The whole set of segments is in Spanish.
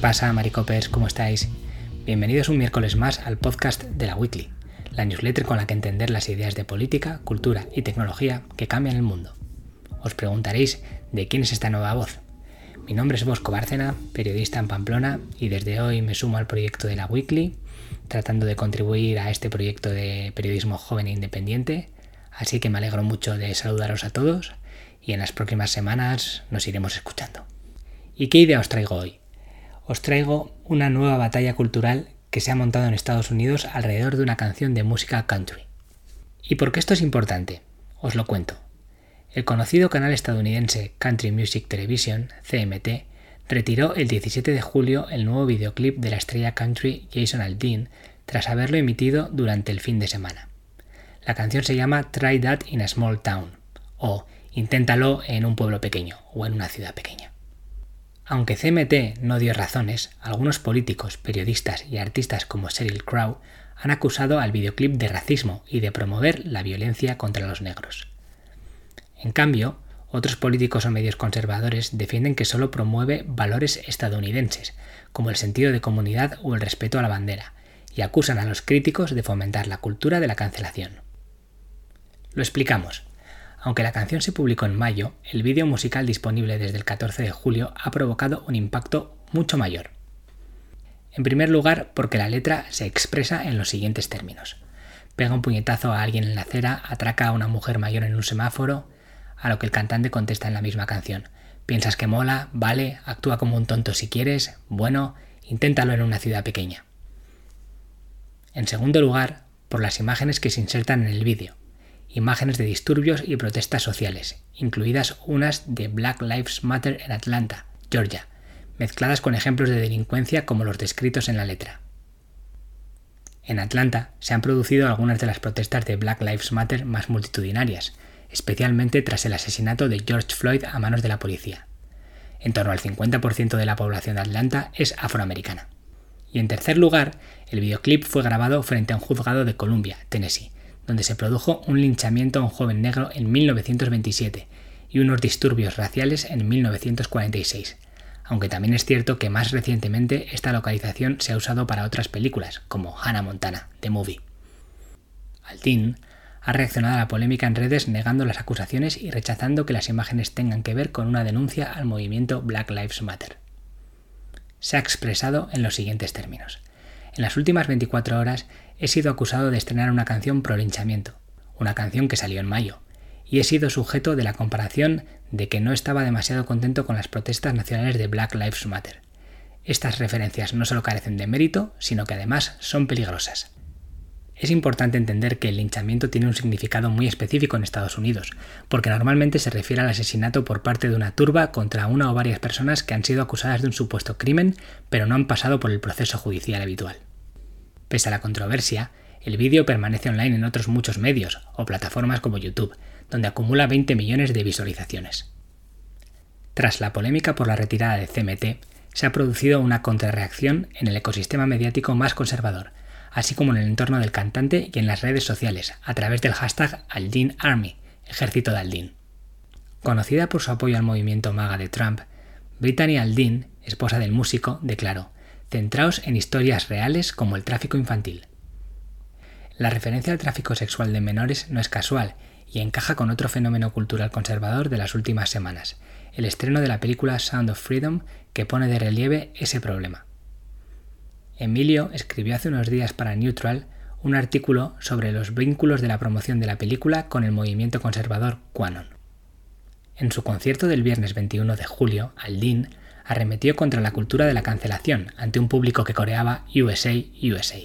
pasa, Maricopers? ¿Cómo estáis? Bienvenidos un miércoles más al podcast de la Weekly, la newsletter con la que entender las ideas de política, cultura y tecnología que cambian el mundo. Os preguntaréis de quién es esta nueva voz. Mi nombre es Bosco Bárcena, periodista en Pamplona, y desde hoy me sumo al proyecto de la Weekly, tratando de contribuir a este proyecto de periodismo joven e independiente, así que me alegro mucho de saludaros a todos y en las próximas semanas nos iremos escuchando. ¿Y qué idea os traigo hoy? Os traigo una nueva batalla cultural que se ha montado en Estados Unidos alrededor de una canción de música country. ¿Y por qué esto es importante? Os lo cuento. El conocido canal estadounidense Country Music Television, CMT, retiró el 17 de julio el nuevo videoclip de la estrella country Jason Aldean tras haberlo emitido durante el fin de semana. La canción se llama Try That in a Small Town o Inténtalo en un pueblo pequeño o en una ciudad pequeña. Aunque CMT no dio razones, algunos políticos, periodistas y artistas como Sheryl Crow han acusado al videoclip de racismo y de promover la violencia contra los negros. En cambio, otros políticos o medios conservadores defienden que solo promueve valores estadounidenses, como el sentido de comunidad o el respeto a la bandera, y acusan a los críticos de fomentar la cultura de la cancelación. Lo explicamos. Aunque la canción se publicó en mayo, el vídeo musical disponible desde el 14 de julio ha provocado un impacto mucho mayor. En primer lugar, porque la letra se expresa en los siguientes términos. Pega un puñetazo a alguien en la acera, atraca a una mujer mayor en un semáforo, a lo que el cantante contesta en la misma canción. ¿Piensas que mola? Vale, actúa como un tonto si quieres, bueno, inténtalo en una ciudad pequeña. En segundo lugar, por las imágenes que se insertan en el vídeo imágenes de disturbios y protestas sociales, incluidas unas de Black Lives Matter en Atlanta, Georgia, mezcladas con ejemplos de delincuencia como los descritos en la letra. En Atlanta se han producido algunas de las protestas de Black Lives Matter más multitudinarias, especialmente tras el asesinato de George Floyd a manos de la policía. En torno al 50% de la población de Atlanta es afroamericana. Y en tercer lugar, el videoclip fue grabado frente a un juzgado de Columbia, Tennessee, donde se produjo un linchamiento a un joven negro en 1927 y unos disturbios raciales en 1946, aunque también es cierto que más recientemente esta localización se ha usado para otras películas, como Hannah Montana, The Movie. Altin ha reaccionado a la polémica en redes negando las acusaciones y rechazando que las imágenes tengan que ver con una denuncia al movimiento Black Lives Matter. Se ha expresado en los siguientes términos. En las últimas 24 horas he sido acusado de estrenar una canción pro linchamiento, una canción que salió en mayo, y he sido sujeto de la comparación de que no estaba demasiado contento con las protestas nacionales de Black Lives Matter. Estas referencias no solo carecen de mérito, sino que además son peligrosas. Es importante entender que el linchamiento tiene un significado muy específico en Estados Unidos, porque normalmente se refiere al asesinato por parte de una turba contra una o varias personas que han sido acusadas de un supuesto crimen, pero no han pasado por el proceso judicial habitual. Pese a la controversia, el vídeo permanece online en otros muchos medios o plataformas como YouTube, donde acumula 20 millones de visualizaciones. Tras la polémica por la retirada de CMT, se ha producido una contrarreacción en el ecosistema mediático más conservador, así como en el entorno del cantante y en las redes sociales, a través del hashtag Aldin Army, ejército de Aldin. Conocida por su apoyo al movimiento MAGA de Trump, Brittany Aldin, esposa del músico, declaró centraos en historias reales como el tráfico infantil. La referencia al tráfico sexual de menores no es casual y encaja con otro fenómeno cultural conservador de las últimas semanas, el estreno de la película Sound of Freedom que pone de relieve ese problema. Emilio escribió hace unos días para Neutral un artículo sobre los vínculos de la promoción de la película con el movimiento conservador Quanon. En su concierto del viernes 21 de julio, Aldin arremetió contra la cultura de la cancelación ante un público que coreaba USA, USA.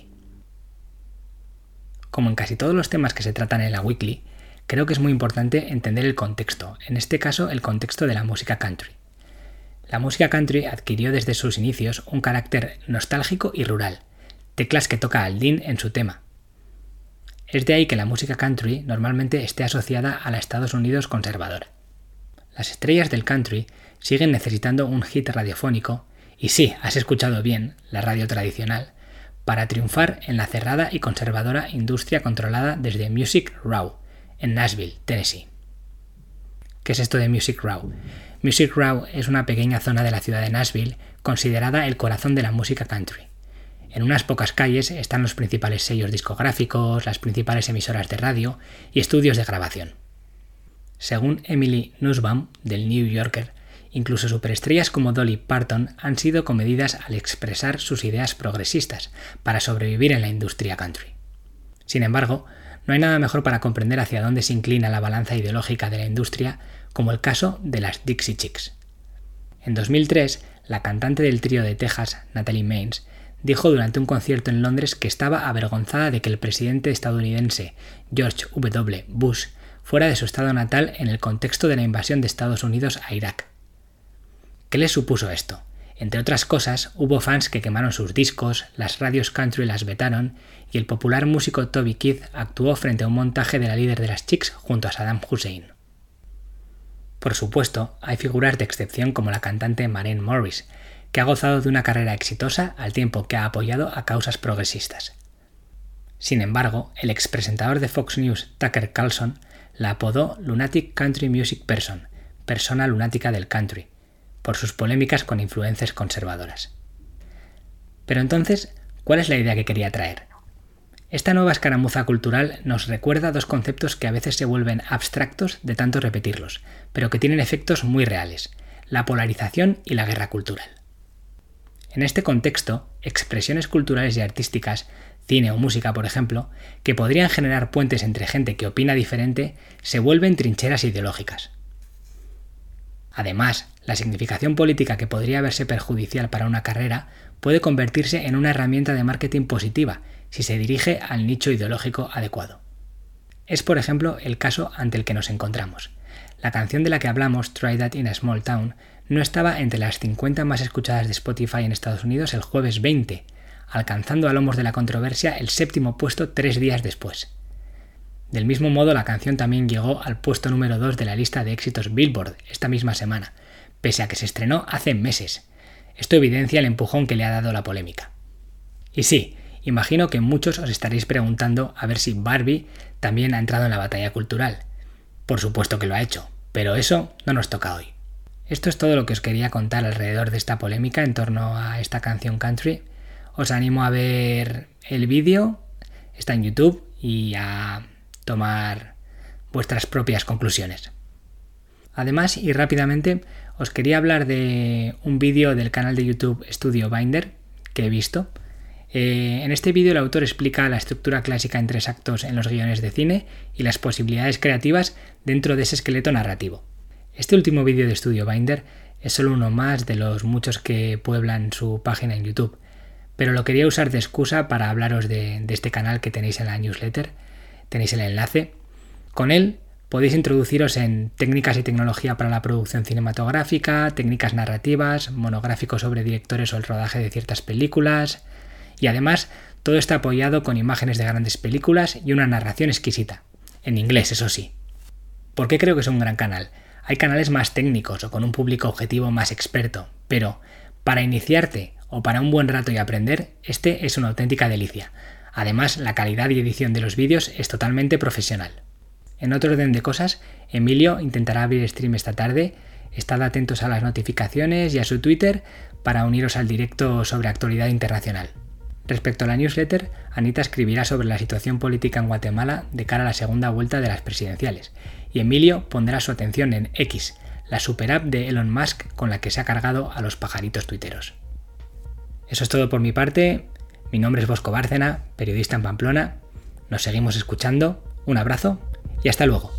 Como en casi todos los temas que se tratan en la Weekly, creo que es muy importante entender el contexto, en este caso el contexto de la música country. La música country adquirió desde sus inicios un carácter nostálgico y rural, teclas que toca Aldin en su tema. Es de ahí que la música country normalmente esté asociada a la Estados Unidos conservadora. Las estrellas del country siguen necesitando un hit radiofónico, y sí, has escuchado bien, la radio tradicional, para triunfar en la cerrada y conservadora industria controlada desde Music Row, en Nashville, Tennessee. ¿Qué es esto de Music Row? Music Row es una pequeña zona de la ciudad de Nashville considerada el corazón de la música country. En unas pocas calles están los principales sellos discográficos, las principales emisoras de radio y estudios de grabación. Según Emily Nussbaum, del New Yorker, incluso superestrellas como Dolly Parton han sido comedidas al expresar sus ideas progresistas para sobrevivir en la industria country. Sin embargo, no hay nada mejor para comprender hacia dónde se inclina la balanza ideológica de la industria como el caso de las Dixie Chicks. En 2003, la cantante del trío de Texas, Natalie Maines, dijo durante un concierto en Londres que estaba avergonzada de que el presidente estadounidense George W. Bush fuera de su estado natal en el contexto de la invasión de Estados Unidos a Irak. ¿Qué le supuso esto? Entre otras cosas, hubo fans que quemaron sus discos, las radios country las vetaron y el popular músico Toby Keith actuó frente a un montaje de la líder de las Chicks junto a Saddam Hussein. Por supuesto, hay figuras de excepción como la cantante Maren Morris, que ha gozado de una carrera exitosa al tiempo que ha apoyado a causas progresistas. Sin embargo, el expresentador de Fox News, Tucker Carlson, la apodó Lunatic Country Music Person, persona lunática del country, por sus polémicas con influencias conservadoras. Pero entonces, ¿cuál es la idea que quería traer? Esta nueva escaramuza cultural nos recuerda dos conceptos que a veces se vuelven abstractos de tanto repetirlos, pero que tienen efectos muy reales, la polarización y la guerra cultural. En este contexto, expresiones culturales y artísticas, cine o música por ejemplo, que podrían generar puentes entre gente que opina diferente, se vuelven trincheras ideológicas. Además, la significación política que podría verse perjudicial para una carrera puede convertirse en una herramienta de marketing positiva si se dirige al nicho ideológico adecuado. Es, por ejemplo, el caso ante el que nos encontramos. La canción de la que hablamos, Try That in a Small Town, no estaba entre las 50 más escuchadas de Spotify en Estados Unidos el jueves 20, alcanzando a lomos de la controversia el séptimo puesto tres días después. Del mismo modo, la canción también llegó al puesto número 2 de la lista de éxitos Billboard esta misma semana, pese a que se estrenó hace meses. Esto evidencia el empujón que le ha dado la polémica. Y sí, imagino que muchos os estaréis preguntando a ver si Barbie también ha entrado en la batalla cultural. Por supuesto que lo ha hecho, pero eso no nos toca hoy. Esto es todo lo que os quería contar alrededor de esta polémica en torno a esta canción country. Os animo a ver el vídeo, está en YouTube, y a tomar vuestras propias conclusiones. Además, y rápidamente, os quería hablar de un vídeo del canal de YouTube Studio Binder que he visto. Eh, en este vídeo el autor explica la estructura clásica en tres actos en los guiones de cine y las posibilidades creativas dentro de ese esqueleto narrativo. Este último vídeo de Studio Binder es solo uno más de los muchos que pueblan su página en YouTube, pero lo quería usar de excusa para hablaros de este canal que tenéis en la newsletter tenéis el enlace. Con él podéis introduciros en técnicas y tecnología para la producción cinematográfica, técnicas narrativas, monográficos sobre directores o el rodaje de ciertas películas, y además todo está apoyado con imágenes de grandes películas y una narración exquisita, en inglés, eso sí. ¿Por qué creo que es un gran canal? Hay canales más técnicos o con un público objetivo más experto, pero para iniciarte o para un buen rato y aprender, este es una auténtica delicia. Además, la calidad y edición de los vídeos es totalmente profesional. En otro orden de cosas, Emilio intentará abrir stream esta tarde. Estad atentos a las notificaciones y a su Twitter para uniros al directo sobre actualidad internacional. Respecto a la newsletter, Anita escribirá sobre la situación política en Guatemala de cara a la segunda vuelta de las presidenciales, y Emilio pondrá su atención en X, la super app de Elon Musk con la que se ha cargado a los pajaritos tuiteros. Eso es todo por mi parte, mi nombre es Bosco Bárcena, periodista en Pamplona. Nos seguimos escuchando. Un abrazo y hasta luego.